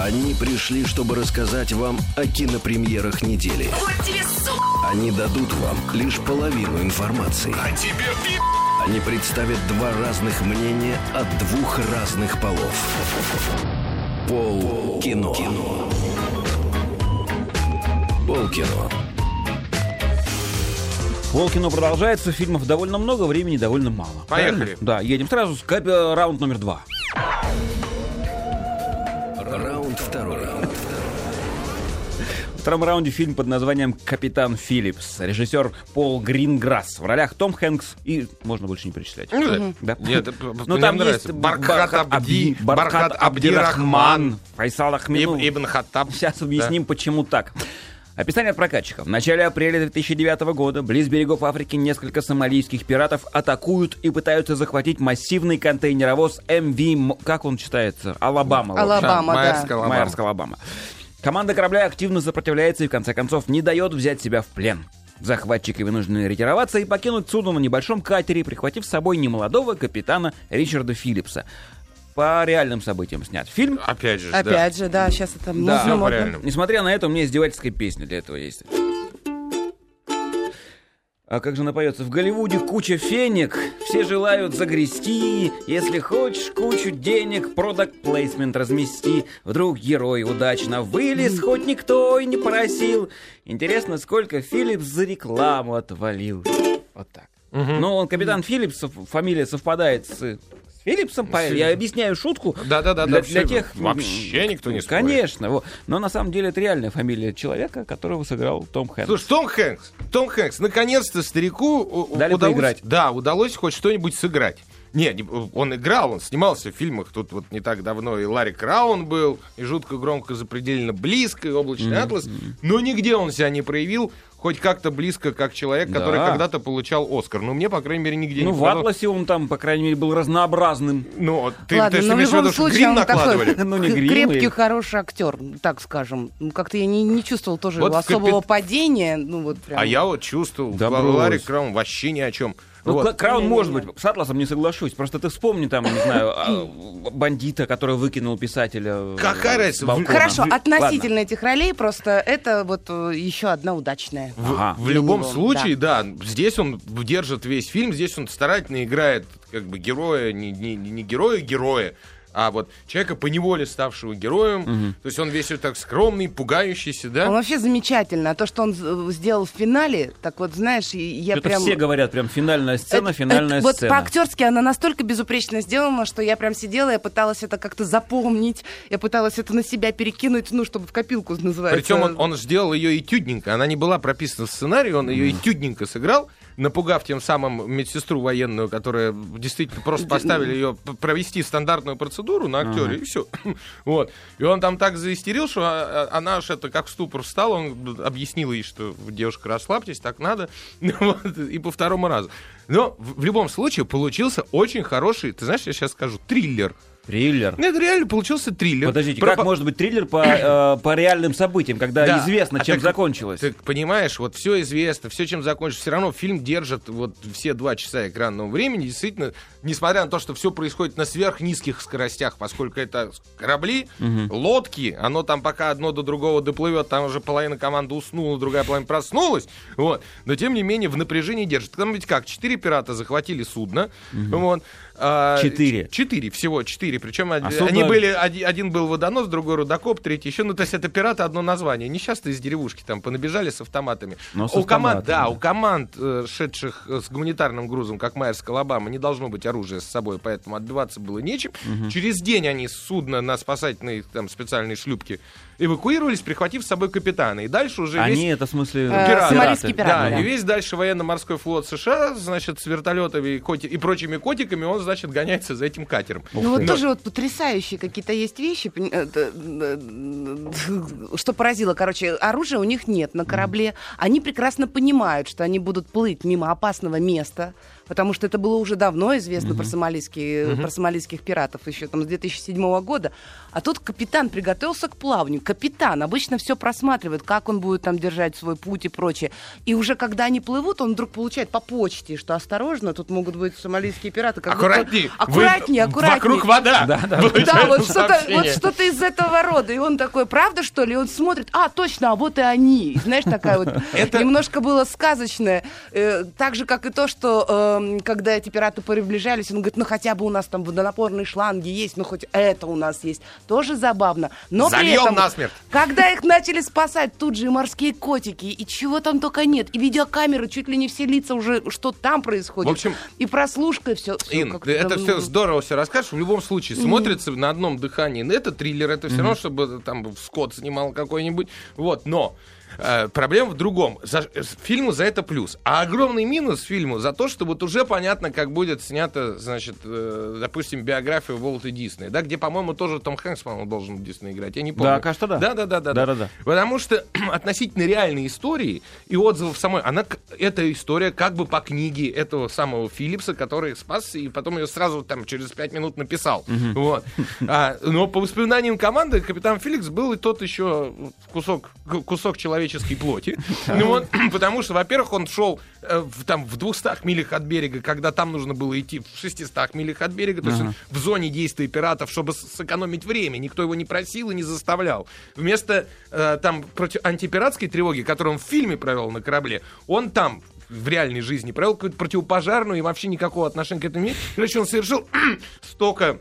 Они пришли, чтобы рассказать вам о кинопремьерах недели. Вот тебе, сука! Они дадут вам лишь половину информации. А тебе пи***! Они представят два разных мнения от двух разных полов. Пол кино. Пол кино. Полкино продолжается, фильмов довольно много, времени довольно мало. Поехали. Правильно? Да, едем сразу раунд номер два. Втором раунде фильм под названием «Капитан Филлипс». Режиссер Пол Гринграсс. В ролях Том Хэнкс и можно больше не перечислять. Ну, Да. Нет, Ну, мне там нравится. есть Бархад Абди, Бархад Абдирахман, Файсал Ахмедов. Иб- Ибн Хаттаб. Сейчас объясним, почему так. Описание от прокатчика. В начале апреля 2009 года близ берегов Африки несколько сомалийских пиратов атакуют и пытаются захватить массивный контейнеровоз MV... M- Как он читается? Алабама. Алабама, да. Майерская Алабама. Майерская Алабама. Команда корабля активно сопротивляется и в конце концов не дает взять себя в плен. Захватчики вынуждены ретироваться и покинуть судно на небольшом катере, прихватив с собой немолодого капитана Ричарда Филлипса. По реальным событиям снят фильм. Опять же, да. Опять же, да, сейчас это Да. модно. Несмотря на это, у меня издевательская песня для этого есть. А как же напоется? В Голливуде куча фенек, все желают загрести. Если хочешь кучу денег, продакт плейсмент размести. Вдруг герой удачно вылез, хоть никто и не просил. Интересно, сколько Филлипс за рекламу отвалил. Вот так. Ну, он капитан Филлипс, фамилия совпадает с Филлипсом. по- Я объясняю шутку. Да-да-да, для, да, для всё, тех... вообще никто не спорит. Конечно. вот. Но на самом деле это реальная фамилия человека, которого сыграл Том Хэнкс. Слушай, Том Хэнкс, Том Хэнкс, наконец-то старику Дали удалось, поиграть. да, удалось хоть что-нибудь сыграть. Не, он играл, он снимался в фильмах. Тут вот не так давно и Ларри Краун был, и жутко громко запредельно близко, и облачный атлас. Но нигде он себя не проявил, хоть как-то близко, как человек, Да. который когда-то получал Оскар. Ну, мне, по крайней мере, нигде ну, не в попадал. Атласе он там, по крайней мере, был разнообразным. Ну, ты, Ладно, ты но в имеешь в любом виду, что случае грим он накладывали? такой Ну, не грим крепкий, и- хороший актер, так скажем. Ну, Как-то я не, не чувствовал тоже Вот в капит- особого падения. Ну, вот прям. А я вот чувствовал, Да. Ларри Краун вообще ни о чем. Ну, Вот. Кра- Краун, Не-не-не. может быть, с Атласом не соглашусь. Просто ты вспомни там, не знаю, а, бандита, который выкинул писателя. э, Какая разница? Хорошо, Ладно. относительно этих ролей, просто это вот э, еще одна удачная. В, Ага. в любом него, случае, да. здесь он держит весь фильм, здесь он старательно играет как бы героя, не, не, не героя героя, а вот человека поневоле ставшего героем. То есть он весь вот так скромный, пугающийся, Он да? вообще замечательно. А то, что он сделал в финале, так вот, знаешь, я Что-то прям... все говорят, прям финальная сцена, Это- финальная это вот сцена. по-актерски она настолько безупречно сделана, что я прям сидела, я пыталась это как-то запомнить, я пыталась это на себя перекинуть, ну, чтобы в копилку называется. Причем он, он сделал ее этюдненько. Она не была прописана в сценарии, он ее этюдненько сыграл, напугав тем самым медсестру военную, которая действительно просто поставили ее провести стандартную процедуру на актере, и все. Вот. И он там так заистерил, что а, а, она аж это как в ступор встала, он объяснил ей, что девушка, расслабьтесь, так надо. Вот. И по второму разу. Но в любом случае получился очень хороший, ты знаешь, я сейчас скажу, триллер. Триллер. Это реально получился триллер. Подождите, Про- как может быть триллер по, э, по реальным событиям, когда Да. известно, А чем так- закончилось? Ты понимаешь, вот все известно, все, чем закончится. Все равно фильм держит вот все два часа экранного времени. Действительно, несмотря на то, что все происходит на сверхнизких скоростях, поскольку это корабли, лодки, оно там пока одно до другого доплывет, там уже половина команды уснула, другая половина проснулась. Вот. Но тем не менее в напряжении держит. Там ведь как, четыре пирата захватили судно. Вот. А, Четыре. Четыре, всего четыре. Причем А они судно- были, оди- один был водонос, другой рудокоп, третий еще. Ну, то есть это пираты одно название. Несчастные из деревушки там понабежали с автоматами. Но с у команд, автоматами, да, да. у команд, э, шедших э, с гуманитарным грузом, как Майерская Алабама, не должно быть оружия с собой, поэтому отбиваться было нечем. Через день они с судна на спасательной там специальной шлюпке эвакуировались, прихватив с собой капитана. И дальше уже весь... Они, это в смысле... Э, Пираты. сомалийские пираты. Да, да. и весь дальше военно-морской флот США, значит, с вертолетами и, коти- и прочими котиками, он, значит, гоняется за этим катером. Ну вот Но- тоже вот потрясающие какие-то есть вещи, э, что поразило, короче, оружия у них нет на корабле. Они прекрасно понимают, что они будут плыть мимо опасного места, потому что это было уже давно известно про, сомалийские, про сомалийских пиратов еще там с 2007 года. А тут капитан приготовился к плаванию. Капитан. Обычно все просматривает, как он будет там держать свой путь и прочее. И уже когда они плывут, он вдруг получает по почте, что осторожно, тут могут быть сомалийские пираты. Как будто- Аккуратней. Аккуратнее, Вы- аккуратнее. Вокруг вода. Да, да. Да, вот что-то, вот что-то из этого рода. И он такой, правда, что ли? И он смотрит, а, точно, а вот и они. И знаешь, такая вот... Это- Немножко было сказочное. Э, так же, как и то, что эм, когда эти пираты приближались, он говорит, ну хотя бы у нас там водонапорные шланги есть, ну хоть это у нас есть. Тоже забавно. Но при Зальем этом, насмерть. когда их начали спасать, тут же и морские котики, и чего там только нет. И видеокамеры, чуть ли не все лица уже, что там происходит. В общем, и прослушка, и все. Ин, ты это все здорово все расскажешь. В любом случае, смотрится на одном дыхании. Это триллер, это все равно, чтобы там Скотт снимал какой-нибудь. Вот, но э, проблема в другом. За, фильму за это плюс. А огромный минус фильму за то, что вот уже понятно, как будет снята, значит, э, допустим, биография Уолта Диснея, да, где, по-моему, тоже Том Хэнкс, по-моему, должен Дисней играть. Я не помню. Да, кажется, да. Да, да, да, да. Да-да-да. Потому что относительно реальной истории и отзывов самой, она, эта история как бы по книге этого самого Филлипса, который спасся и потом ее сразу там через пять минут написал. Вот. А, но по воспоминаниям команды капитан Филлипс был и тот еще кусок, кусок человеческой плоти. Ну вот, потому что, во-первых, он шел э, в, там, в 200 милях от берега, когда там нужно было идти в 600 милях от берега, то есть в зоне действия пиратов, чтобы сэкономить время. Никто его не просил и не заставлял. Вместо э, там против антипиратской тревоги, которую он в фильме провел на корабле, он там в реальной жизни провел какую-то противопожарную и вообще никакого отношения к этому не имеет. Короче, он совершил столько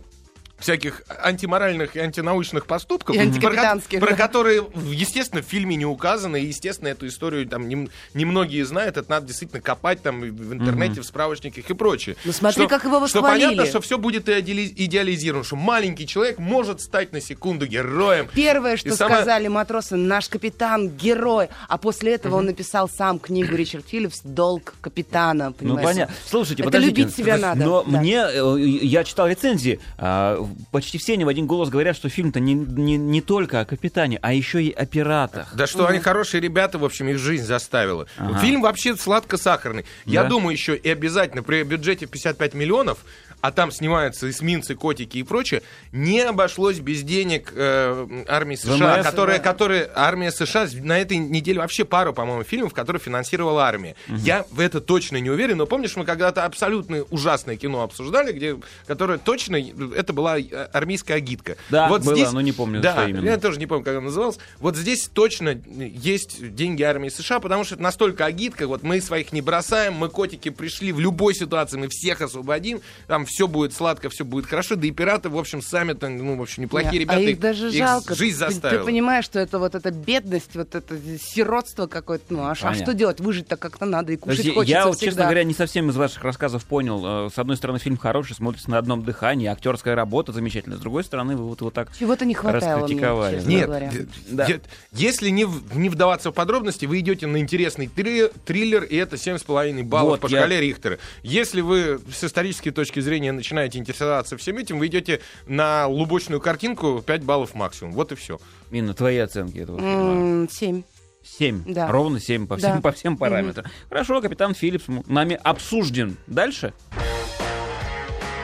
всяких антиморальных и антинаучных поступков, И про про, которые, естественно, в фильме не указаны, и, естественно, эту историю там нем- немногие знают, это надо действительно копать там в интернете, в справочниках и прочее. Ну, смотри, как его Что восхвалили. понятно, что все будет идеали- идеализировано, что маленький человек может стать на секунду героем. Первое, что И самое- сказали матросы, наш капитан герой. А после этого он написал сам книгу Ричард Филлипс «Долг капитана». Ну, понимаешь? понятно. Слушайте, Это подождите. любить себя надо. Но Да. мне, э, я читал рецензии, а, почти все они в один голос говорят, что фильм-то не, не, не только о капитане, а еще и о пиратах. Да что они хорошие ребята, в общем, их жизнь заставила. Фильм вообще сладко-сахарный. Я Да? думаю, еще и обязательно при бюджете в 55 миллионов, а там снимаются эсминцы, котики и прочее, не обошлось без денег э, армии США, ВМС, которая, да. которая, армия США на этой неделе вообще пару, по-моему, фильмов, которые финансировала армия. Я в это точно не уверен, но помнишь, мы когда-то абсолютно ужасное кино обсуждали, где, которое точно, это была э, армейская агитка. Да, было, но не помню, да, что именно. я тоже не помню, как он назывался. Вот здесь точно есть деньги армии США, потому что это настолько агитка, вот мы своих не бросаем, мы котики пришли в любой ситуации, мы всех освободим, там все будет сладко, все будет хорошо, да и пираты, в общем, сами-то, ну, в общем, неплохие Да, ребята. А их даже жалко. жизнь Ты- Ты, заставила. понимаешь, что это вот эта бедность, вот это сиротство какое-то. Ну, а, а что делать? Выжить-то как-то надо, и кушать Подожди, хочется я, вот, всегда. честно говоря, не совсем из ваших рассказов понял. Э, С одной стороны, фильм хороший, смотрится на одном дыхании, актерская работа замечательная. С другой стороны, вы вот, вот так Чего-то не хватало мне, Нет, говоря. д- Да. если не, не вдаваться в подробности, вы идете на интересный три- триллер, и это 7,5 баллов Вот, по я- шкале Рихтера. Если вы с исторической точки зрения начинаете интересоваться всем этим, вы идете на лубочную картинку 5 баллов максимум. Вот и все. Инна, твои оценки этого фильма? Семь. Семь. Да. Ровно семь по всем, Да. по всем параметрам. Хорошо, капитан Филлипс нами обсужден. Дальше.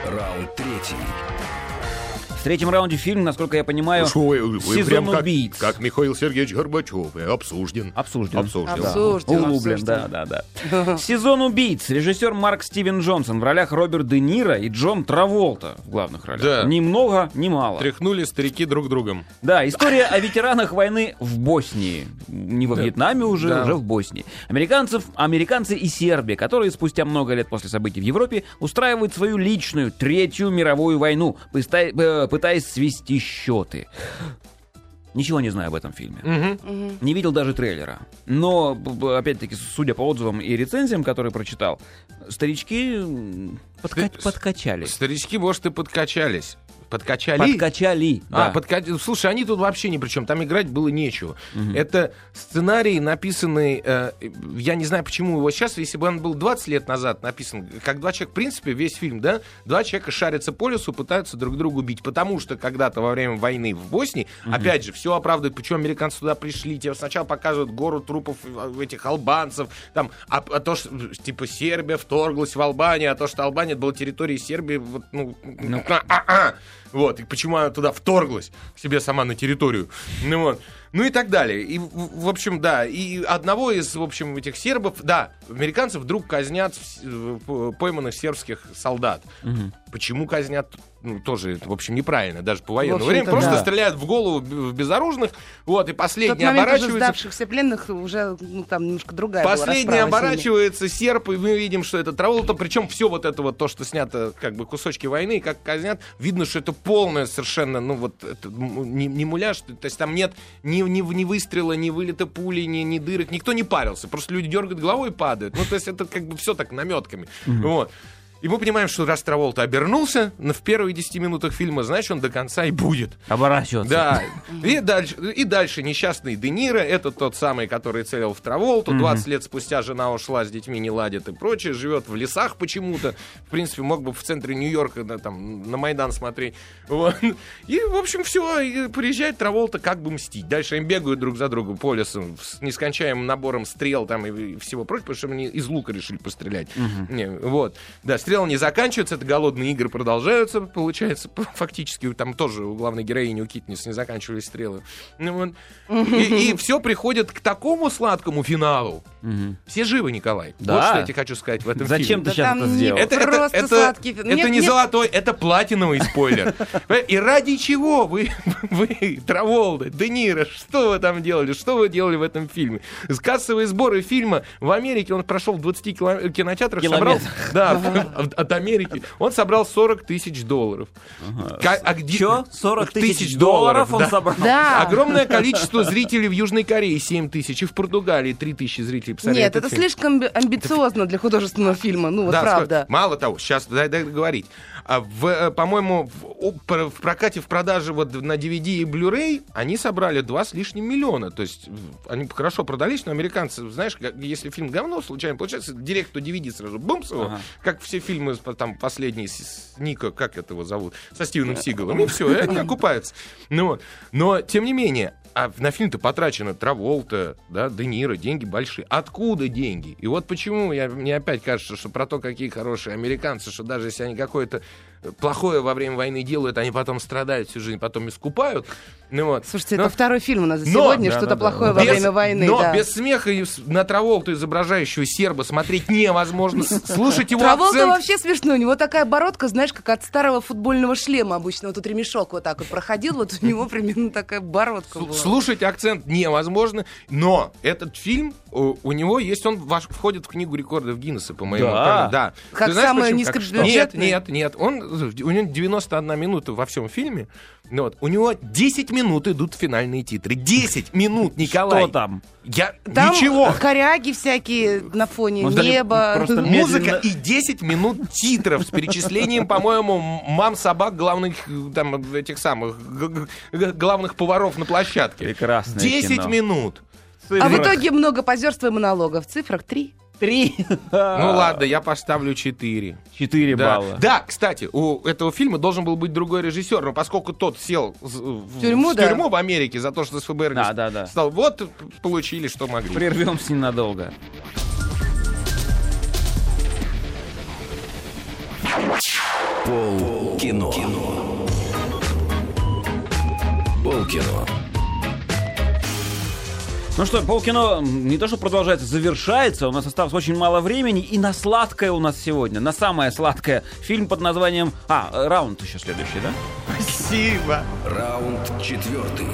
Раунд третий. В третьем раунде фильм, насколько я понимаю, сезон убийц. Михаил Сергеевич Горбачев, обсужден. Обсужден. Обсужден. Да. Обсужден, Углублен, да, да, да. Сезон убийц. Режиссер Марк Стивен Джонсон в ролях Роберт Де Ниро и Джон Траволта в главных ролях. Да. Ни много, ни мало. Тряхнули старики друг другом. Да, история о ветеранах войны в Боснии. Не во Вьетнаме уже, Да. уже в Боснии. Американцев, американцы и Сербия, которые спустя много лет после событий в Европе устраивают свою личную Третью мировую войну, э, пытаясь свести счеты. Ничего не знаю об этом фильме. Не видел даже трейлера. Но, опять-таки, судя по отзывам и рецензиям, которые прочитал, старички подка- Ст- подкачали. Старички, может, и подкачались. Подкачали. Подкачали. А, да. подка- Слушай, они тут вообще ни при чем. Там играть было нечего. Это сценарий, написанный... э, я не знаю, почему его сейчас, если бы он был 20 лет назад написан, как два человека, в принципе, весь фильм, да, два человека шарятся по лесу, пытаются друг друга убить. Потому что когда-то во время войны в Боснии, опять же, все оправдывают, почему американцы туда пришли. Тебе сначала показывают гору трупов э, этих албанцев, там, а, а то, что, типа, Сербия вторглась в Албанию, а то, что Албания была территорией Сербии, вот, ну, а-а. Вот, и почему она туда вторглась себе сама на территорию. Ну вот. Ну и так далее. И, в общем, да, и одного из, в общем, этих сербов, да, американцы вдруг казнят пойманных сербских солдат. Почему казнят? Ну, тоже, в общем, неправильно, даже по военному времени. Просто да. стреляют в голову в безоружных, вот, и В тот последний момент уже оборачивается. сдавшихся пленных уже ну, там немножко другая Последний оборачивается серп, и мы видим, что это Траволта. Причем все вот это вот то, что снято, как бы кусочки войны, как казнят, видно, что это полное совершенно, ну вот, это не, не муляж, то есть там нет ни, ни, ни выстрела, ни вылета пули, ни, ни дырок, никто не парился, просто люди дергают головой и падают. Ну, то есть это как бы все так наметками. Вот. И мы понимаем, что раз Траволта обернулся в первые 10 минутах фильма, значит, он до конца и будет. Оборачиваться. Да. И дальше, и дальше несчастный Де Ниро, это тот самый, который целил в Траволту. 20 лет спустя жена ушла с детьми, не ладит и прочее. Живет в лесах почему-то. В принципе, мог бы в центре Нью-Йорка да, там, на Майдан смотреть. Вот. И, в общем, все. Приезжает Траволта как бы мстить. Дальше им бегают друг за другом по лесу с нескончаемым набором стрел там и всего прочего, потому что они из лука решили пострелять. Не, вот. Да, стрелы не заканчиваются, это голодные игры продолжаются, получается, фактически. Там тоже у главной героини, у Китнис, не заканчивались стрелы. Ну, вот. И, все приходит к такому сладкому финалу. Все живы, Николай. Да. Вот что я тебе хочу сказать в этом Зачем фильме. ты Да сейчас там это сделал? Это, это, Просто это, сладкий это. Нет, не нет. золотой, это платиновый спойлер. И ради чего вы, вы Траволда, Де Ниро, что вы там делали? Что вы делали в этом фильме? Кассовые сборы фильма в Америке, он прошел в 20 кило- кинотеатрах, собрал, да, от Америки, он собрал 40 тысяч долларов. Ка- а где- Чё? 40 тысяч долларов он да. собрал? Да. Огромное количество зрителей в Южной Корее, 7 тысяч, и в Португалии 3 тысячи зрителей. посмотрели Нет, это фильм. слишком амби- амбициозно для художественного фильма. Ну, вот Да, правда. Мало того, сейчас дай, дай договорить. А в, э, по-моему, в, в прокате, в продаже вот на DVD и Blu-ray они собрали два с лишним миллиона. То есть они хорошо продались, но американцы, знаешь, как- если фильм говно случайно получается, директ то DVD сразу бумс его, Ага. как все фильмы там последние с, с Ника, как это его зовут, со Стивеном Сигалом, и все, и они окупаются. Ну. Но, тем не менее, а на фильм-то потрачено Траволта, да, Де Ниро, деньги большие. Откуда деньги? И вот почему я, мне опять кажется, что про то, какие хорошие американцы, что даже если они какое-то плохое во время войны делают, они потом страдают всю жизнь, потом искупают. Ну вот. Слушайте, Но- это второй фильм у нас за сегодня, Да, что-то да, да. плохое во без- время войны. Но да. без смеха и на Траволту, изображающего серба, смотреть невозможно. Слушать его Траволта акцент. вообще смешной. У него такая бородка, знаешь, как от старого футбольного шлема обычно. Вот тут ремешок вот так вот проходил, вот у него примерно такая бородка была. Слушать акцент невозможно, но этот фильм, у, у него есть, он ваш, входит в книгу рекордов Гиннесса, по моему Да? Да. Как самый почему? низкобюджетный? Нет, нет, нет. Он, у него 91 минута во всем фильме. Ну Вот. У него 10 минут идут финальные титры. 10 минут, Николай. Что там? Я... Там Ничего. коряги всякие на фоне Может, просто Музыка медленно- и 10 минут титров с перечислением, по-моему, мам собак главных э, там этих самых главных поваров на площадке. Прекрасное 10 кино. минут. А в итоге много позерства и монологов. В цифрах три. Три. Ну ладно, я поставлю 4. Четыре Да. балла. да, кстати, у этого фильма должен был быть другой режиссер, но поскольку тот сел в, в- тюрьму, в да. тюрьму в Америке за то, что с ФБР Да, да, да. стал, вот получили, что могли. Прервемся ненадолго. Пол кино. Пол кино. Ну что, полкино не то, что продолжается, завершается. У нас осталось очень мало времени. И на сладкое у нас сегодня, на самое сладкое, фильм под названием... А, раунд еще следующий, да? Спасибо. Раунд четвертый.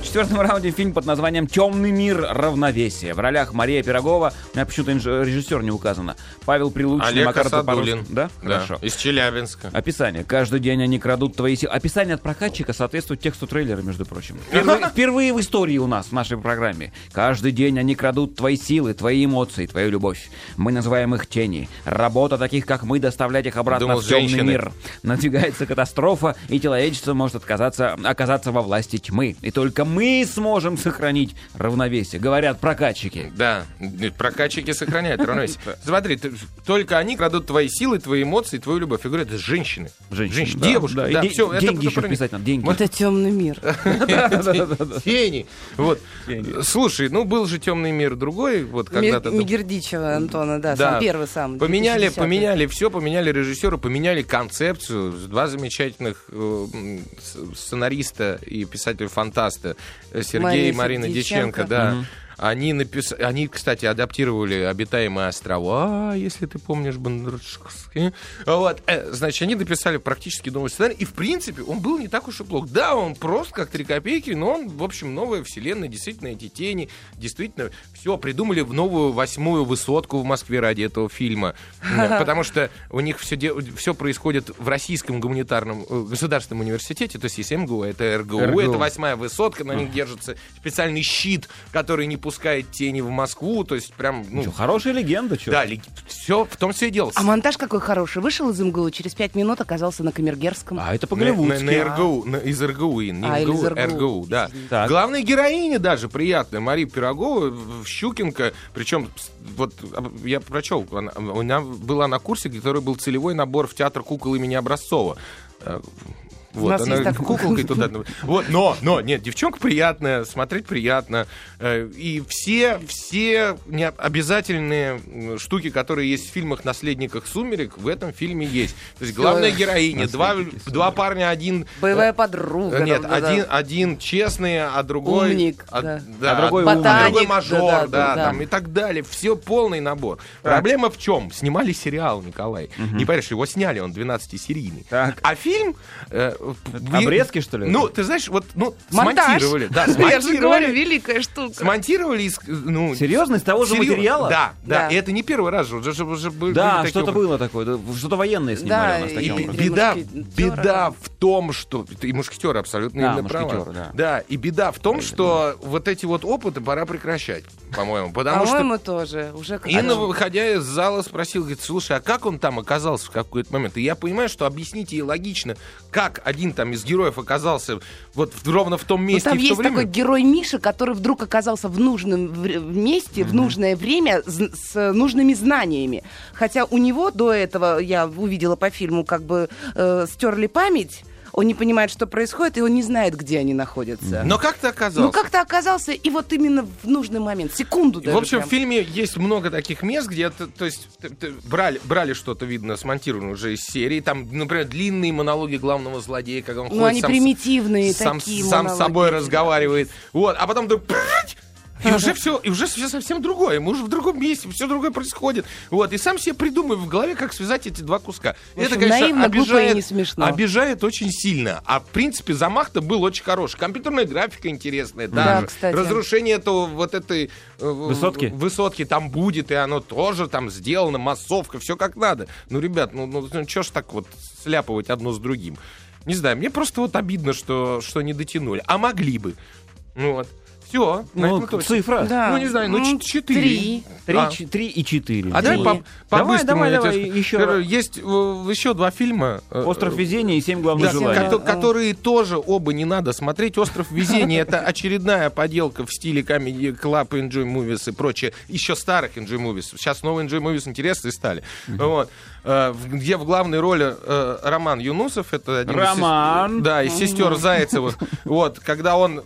В четвертом раунде фильм под названием «Темный мир. Равновесие». В ролях Мария Пирогова, у меня почему-то режиссер не указано, Павел Прилучный, Олег Макар Асадулин. Топоров- Да? Хорошо. Из Челябинска. Описание. Каждый день они крадут твои силы. Описание от прокатчика соответствует тексту трейлера, между прочим. Впервые, впервые в истории у нас, в нашей программе. Каждый день они крадут твои силы, твои эмоции, твою любовь. Мы называем их тени. Работа таких, как мы, доставлять их обратно Думал, в темный женщины. мир. Надвигается катастрофа, и человечество может отказаться, оказаться во власти тьмы. И только мы сможем сохранить равновесие, говорят прокатчики. Да, прокатчики сохраняют равновесие. Смотри, ты, только они крадут твои силы, твои эмоции, твою любовь. Я говорю, это женщины. Женщины, женщины да, девушки. Да, да, и, все, деньги это, еще писать надо, деньги. Это темный мир. Тени. Вот. Слушай, ну был же темный мир другой. вот когда-то. Мигердичева Антона, да, сам первый сам. Поменяли, поменяли все, поменяли режиссера, поменяли концепцию. Два замечательных э, сценариста и писателя-фантаста Сергей Мария и Марина Дьяченко, Дьяченко да. Угу. Они, написали они, кстати, адаптировали обитаемые острова, а, если ты помнишь, Бондарчуковский. Вот. Э, значит, они написали практически новый сценарий, и, в принципе, он был не так уж и плох. Да, он просто как три копейки, но он, в общем, новая вселенная, действительно, эти тени, действительно, все, придумали в новую восьмую высотку в Москве ради этого фильма. Потому что у них все, де... все происходит в российском гуманитарном э, государственном университете, то есть если МГУ, это РГУ, РГУ. это восьмая высотка, на них держится специальный щит, который не пускает пускает тени в Москву, то есть прям... Ну, что, хорошая легенда, что? Да, лег... все, в том все и дело. А монтаж какой хороший. Вышел из МГУ, через пять минут оказался на Камергерском. А это по-голливудски. На, на, на РГУ, на, из РГУ, не а, МГУ, из РГУ, РГУ да. Так. Главная героиня даже приятная, Мария Пирогова, Щукинка, причем вот я прочел, она, она была на курсе, который был целевой набор в театр кукол имени Образцова э, вот, У нас она есть так... куколкой туда. Вот, но, но, нет, девчонка приятная, смотреть приятно. Э, и все, все обязательные штуки, которые есть в фильмах «Наследниках сумерек», в этом фильме есть. То есть главная героиня, два, два парня, один... Боевая э, подруга. Э, нет, там, один, да. один честный, а другой... Умник. А, да. Да, а другой ботаник, умник. другой мажор, да, да, да, да. Там, и так далее. Все, полный набор. Так. Проблема в чем? Снимали сериал, Николай. Угу. Не поверишь, его сняли, он 12-серийный. А фильм... Обрезки, что ли? Ну, ты знаешь, вот, ну, Монтаж. смонтировали. Да, Я же говорю, великая штука. Смонтировали из, ну... Серьезно? Из того же серьезно. материала? Да, да, да. И это не первый раз же. Уже, уже были да, что-то было такое. Что-то военное снимали да, у нас таким и. Беда, беда в том, что... И мушкетеры абсолютно да, именно правы. Да. да, и беда в том, что да. вот эти вот опыты пора прекращать, по-моему. Потому по-моему, что... тоже. Уже Инна, выходя из зала, спросил, говорит, слушай, а как он там оказался в какой-то момент? И я понимаю, что объясните ей логично, как один там из героев оказался вот ровно в том месте. Ну, там и в есть то время... такой герой Миша, который вдруг оказался в нужном месте, mm-hmm. в нужное время с нужными знаниями. Хотя у него до этого я увидела по фильму как бы э, стерли память он не понимает, что происходит, и он не знает, где они находятся. Но как-то оказался. Ну, как-то оказался, и вот именно в нужный момент, секунду даже. В общем, прям. в фильме есть много таких мест, где, то, то есть, брали, брали что-то, видно, смонтированное уже из серии, там, например, длинные монологи главного злодея, как он ну, ходит они сам, примитивные сам, такие сам, сам собой разговаривает. Вот, а потом ты... И уже все, и уже все совсем другое. Мы уже в другом месте, все другое происходит. Вот. И сам себе придумаю в голове, как связать эти два куска. Общем, это, конечно, наивно, обижает, не смешно. обижает очень сильно. А в принципе замах-то был очень хороший. Компьютерная графика интересная, да. да кстати. Разрушение этого вот этой э, высотки. высотки там будет, и оно тоже там сделано, массовка, все как надо. Ну, ребят, ну, ну, ну что ж так вот сляпывать одно с другим? Не знаю, мне просто вот обидно, что, что не дотянули. А могли бы. Ну вот. Все, Ну, цифра. Да. Ну, не знаю, ну, четыре. Три. Три, А. три и четыре. А давай Три. по, Давай, по-быстрому давай, давай, еще. Есть э, еще два фильма. э, Остров везения и семь главных да, желаний. кото- которые тоже оба не надо смотреть. Остров везения это очередная поделка в стиле Comedy Club, Enjoy Movies и прочее. Еще старых Enjoy Movies. Сейчас новые Enjoy Movies интересные стали. Вот. Э, Где в главной роли Роман Юнусов. Это один из Роман. да, из сестер Зайцева. Вот, когда он,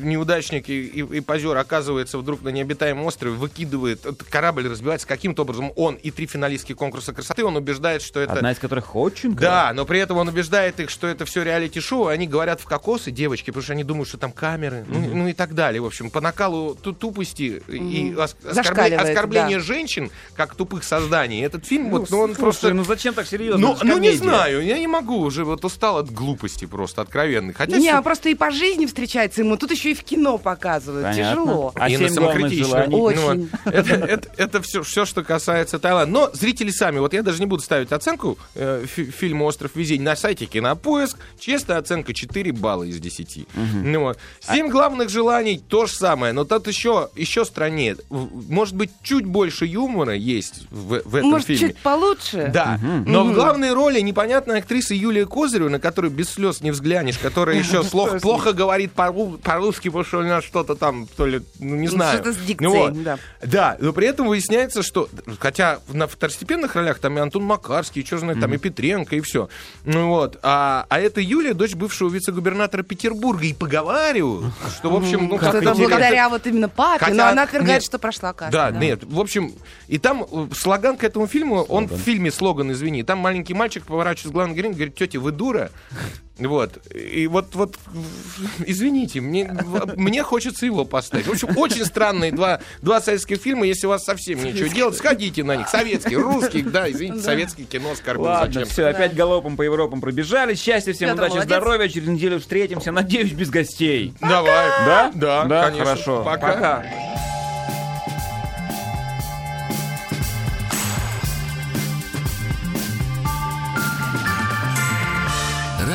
неудачник и, и, и позер, оказывается вдруг на необитаемом острове, выкидывает, корабль разбивается каким-то образом, он и три финалистки конкурса красоты, он убеждает, что это... Одна из которых Ходченко. Да, но при этом он убеждает их, что это все реалити-шоу, и они говорят в кокосы, девочки, потому что они думают, что там камеры, ну, ну и так далее. В общем, по накалу ту- тупости и ос- оскорбле- Зашкаливает, оскорбление да. женщин, как тупых созданий. Этот фильм, вот, ну, он Слушай, просто... ну зачем так серьезно? Ну, ну не знаю, я не могу уже, вот устал от глупости просто, откровенной. Хотя Не, всё- а просто и по жизни встречается ему. Тут еще и в кино показывают. Показывают. Понятно. Тяжело. А И на желаний? Очень. Ну, вот. это, это, это все, все, что касается Таиланда. Но зрители сами, вот я даже не буду ставить оценку э, фи- фильму «Остров везения» на сайте Кинопоиск. Честная оценка 4 балла из 10. Ну, вот. Семь главных желаний то же самое, но тут еще, еще страннее. В- Может быть, чуть больше юмора есть в, в этом Может, фильме. чуть получше? Да, но в главной роли непонятная актриса Юлия Козырева, на которую без слез не взглянешь, которая еще плохо, говорит по- по-русски, потому что у нас что-то там, то ли, ну, не Ну, знаю. что-то с дикцией, Ну вот. да. Да, но при этом выясняется, что, хотя на второстепенных ролях там и Антон Макарский, и что знает, там и Петренко, и все. Ну вот, а, а это Юлия, дочь бывшего вице-губернатора Петербурга, и поговариваю, что, в общем, ну, как это благодаря вот именно папе, Хотя- но она отвергает, нет. что прошла каста. Да, нет, в общем, и там э, слоган к этому фильму, он в фильме слоган, извини, там маленький мальчик поворачивается к главной героине, говорит, тетя, вы дура? Вот, и вот, вот, извините, мне, мне хочется его поставить. В общем, очень странные два, два советских фильма, если у вас совсем нечего делать, сходите на них, советские, русские, да, извините, советские кино скорбю, Ладно, зачем? все, опять галопом по Европам пробежали. Счастья всем, Петр, удачи, молодец. здоровья. Через неделю встретимся. Надеюсь, без гостей. Давай. Да? Да, Да, конечно. хорошо. Пока.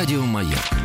Радио «Маяк»